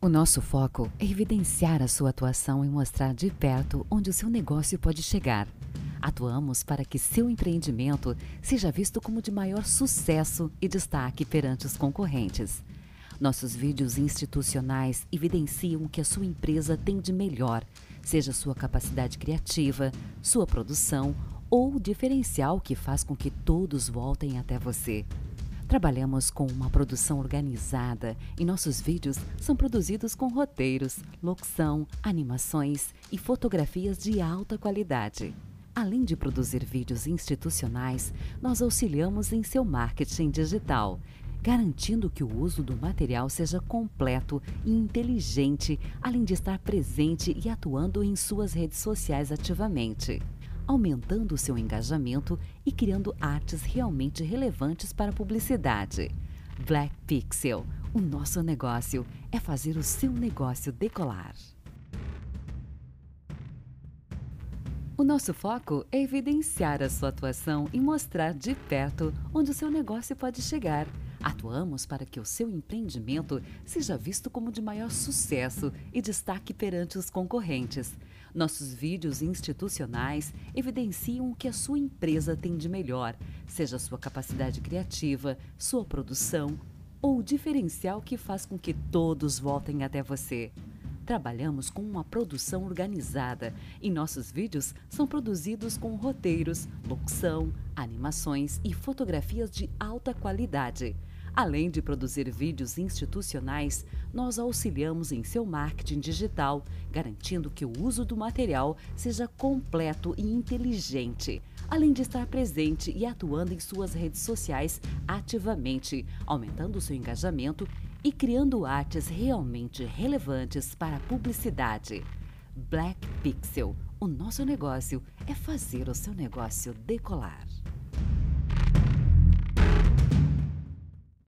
O nosso foco é evidenciar a sua atuação e mostrar de perto onde o seu negócio pode chegar. Atuamos para que seu empreendimento seja visto como de maior sucesso e destaque perante os concorrentes. Nossos vídeos institucionais evidenciam o que a sua empresa tem de melhor, seja sua capacidade criativa, sua produção ou o diferencial que faz com que todos voltem até você. Trabalhamos com uma produção organizada e nossos vídeos são produzidos com roteiros, locução, animações e fotografias de alta qualidade. Além de produzir vídeos institucionais, nós auxiliamos em seu marketing digital, garantindo que o uso do material seja completo e inteligente, além de estar presente e atuando em suas redes sociais ativamente aumentando o seu engajamento e criando artes realmente relevantes para a publicidade. Black Pixel, o nosso negócio é fazer o seu negócio decolar. O nosso foco é evidenciar a sua atuação e mostrar de perto onde o seu negócio pode chegar. Atuamos para que o seu empreendimento seja visto como de maior sucesso e destaque perante os concorrentes. Nossos vídeos institucionais evidenciam o que a sua empresa tem de melhor, seja sua capacidade criativa, sua produção ou o diferencial que faz com que todos voltem até você. Trabalhamos com uma produção organizada e nossos vídeos são produzidos com roteiros, locução, animações e fotografias de alta qualidade. Além de produzir vídeos institucionais, nós auxiliamos em seu marketing digital, garantindo que o uso do material seja completo e inteligente, além de estar presente e atuando em suas redes sociais ativamente, aumentando seu engajamento e criando artes realmente relevantes para a publicidade. Black Pixel, o nosso negócio é fazer o seu negócio decolar.